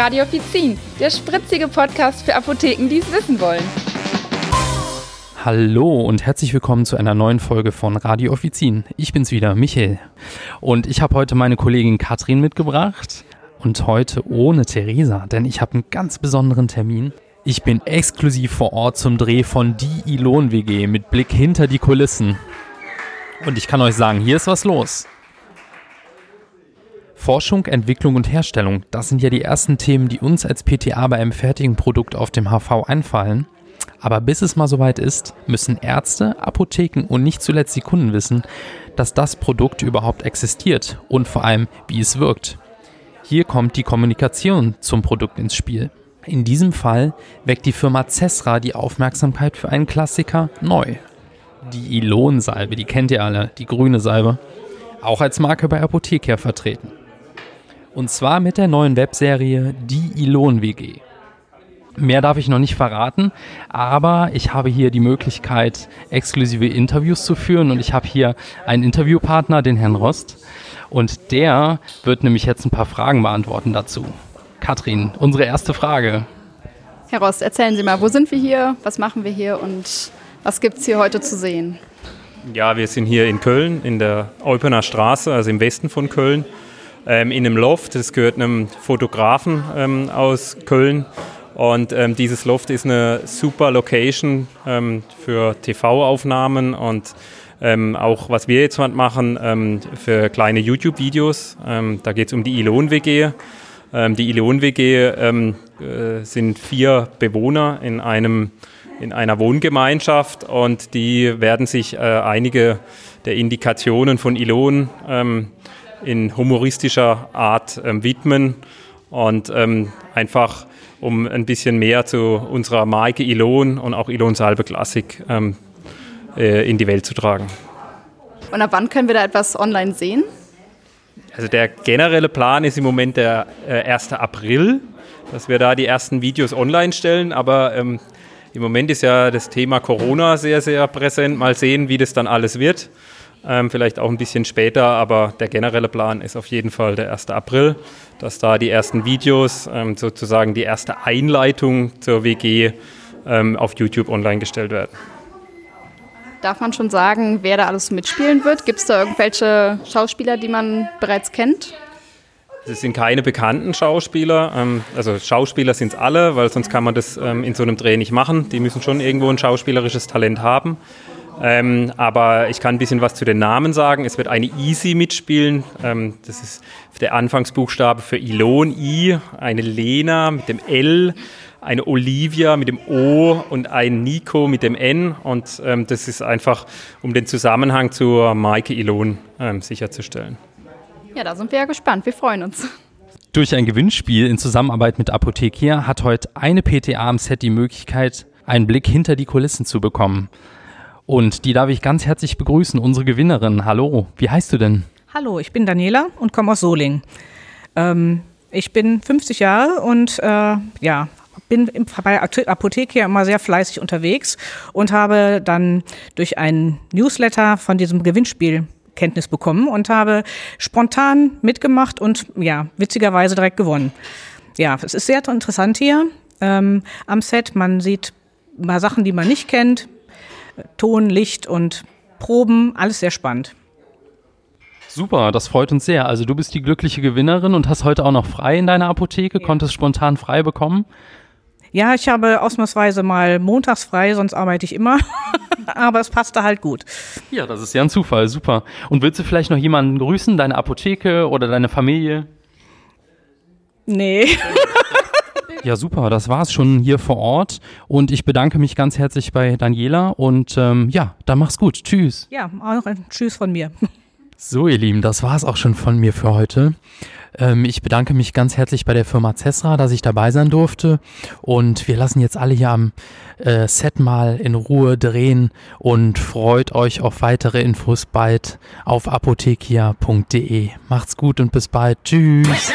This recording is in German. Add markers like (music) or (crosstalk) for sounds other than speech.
Radio Offizin, der spritzige Podcast für Apotheken, die es wissen wollen. Hallo und herzlich willkommen zu einer neuen Folge von Radio Offizin. Ich bin's wieder, Michael. Und ich habe heute meine Kollegin Katrin mitgebracht. Und heute ohne Theresa, denn ich habe einen ganz besonderen Termin. Ich bin exklusiv vor Ort zum Dreh von Die Ilon WG mit Blick hinter die Kulissen. Und ich kann euch sagen, hier ist was los. Forschung, Entwicklung und Herstellung, das sind ja die ersten Themen, die uns als PTA bei einem fertigen Produkt auf dem HV einfallen. Aber bis es mal soweit ist, müssen Ärzte, Apotheken und nicht zuletzt die Kunden wissen, dass das Produkt überhaupt existiert und vor allem, wie es wirkt. Hier kommt die Kommunikation zum Produkt ins Spiel. In diesem Fall weckt die Firma Cesra die Aufmerksamkeit für einen Klassiker neu. Die Ilon-Salbe, die kennt ihr alle, die grüne Salbe. Auch als Marke bei Apotheker vertreten. Und zwar mit der neuen Webserie Die Ilon WG. Mehr darf ich noch nicht verraten, aber ich habe hier die Möglichkeit, exklusive Interviews zu führen und ich habe hier einen Interviewpartner, den Herrn Rost, und der wird nämlich jetzt ein paar Fragen beantworten dazu. Katrin, unsere erste Frage. Herr Rost, erzählen Sie mal, wo sind wir hier, was machen wir hier und was gibt es hier heute zu sehen? Ja, wir sind hier in Köln, in der Eupener Straße, also im Westen von Köln, ähm, in einem Loft. Das gehört einem Fotografen ähm, aus Köln. Und ähm, dieses Loft ist eine super Location ähm, für TV-Aufnahmen und ähm, auch was wir jetzt machen ähm, für kleine YouTube-Videos. da geht es um die Ilon-WG. die Ilon-WG äh, sind vier Bewohner in einem in einer Wohngemeinschaft und die werden sich äh, einige der Indikationen von Ilon ähm, in humoristischer Art ähm, widmen und ähm, einfach um ein bisschen mehr zu unserer Marke Ilon und auch Ilon Salbe Classic ähm, äh, in die Welt zu tragen. Und ab wann können wir da etwas online sehen? Also der generelle Plan ist im Moment der äh, 1. April, dass wir da die ersten Videos online stellen, aber ähm, im Moment ist ja das Thema Corona sehr, sehr präsent. Mal sehen, wie das dann alles wird. Ähm, vielleicht auch ein bisschen später, aber der generelle Plan ist auf jeden Fall der 1. April, dass da die ersten Videos, ähm, sozusagen die erste Einleitung zur WG ähm, auf YouTube online gestellt werden. Darf man schon sagen, wer da alles mitspielen wird? Gibt es da irgendwelche Schauspieler, die man bereits kennt? Es sind keine bekannten Schauspieler. Ähm, also Schauspieler sind es alle, weil sonst kann man das ähm, in so einem Dreh nicht machen. Die müssen schon irgendwo ein schauspielerisches Talent haben. Ähm, aber ich kann ein bisschen was zu den Namen sagen. Es wird eine Easy mitspielen. das ist der Anfangsbuchstabe für Ilon I, eine Lena mit dem L, eine Olivia mit dem O und ein Nico mit dem N. Und das ist einfach, um den Zusammenhang zur Maike Ilon sicherzustellen. Ja, da sind wir ja gespannt. Wir freuen uns. Durch ein Gewinnspiel in Zusammenarbeit mit Apothekia hat heute eine PTA am Set die Möglichkeit, einen Blick hinter die Kulissen zu bekommen. Und die darf ich ganz herzlich begrüßen, unsere Gewinnerin. Hallo, wie heißt du denn? Hallo, ich bin Daniela und komme aus Soling. Ähm, ich bin 50 Jahre und äh, ja, bin bei Apothekia immer sehr fleißig unterwegs und habe dann durch einen Newsletter von diesem Gewinnspiel Kenntnis bekommen und habe spontan mitgemacht und ja, witzigerweise direkt gewonnen. Ja, es ist sehr interessant hier ähm, am Set. Man sieht mal Sachen, die man nicht kennt. Ton, Licht und Proben, alles sehr spannend. Super, das freut uns sehr. Also du bist die glückliche Gewinnerin und hast heute auch noch frei in deiner Apotheke, ja. konntest spontan frei bekommen. Ja, ich habe ausnahmsweise mal montags frei, sonst arbeite ich immer. (laughs) Aber es passte halt gut. Ja, das ist ja ein Zufall, super. Und willst du vielleicht noch jemanden grüßen, deine Apotheke oder deine Familie? Nee. (laughs) Ja, super, das war's schon hier vor Ort. Und ich bedanke mich ganz herzlich bei Daniela und ähm, ja, dann mach's gut. Tschüss. Ja, auch ein Tschüss von mir. So, ihr Lieben, das war's auch schon von mir für heute. Ähm, ich bedanke mich ganz herzlich bei der Firma Cesra, dass ich dabei sein durfte. Und wir lassen jetzt alle hier am äh, Set mal in Ruhe drehen und freut euch auf weitere Infos bald auf apothekia.de. Macht's gut und bis bald. Tschüss.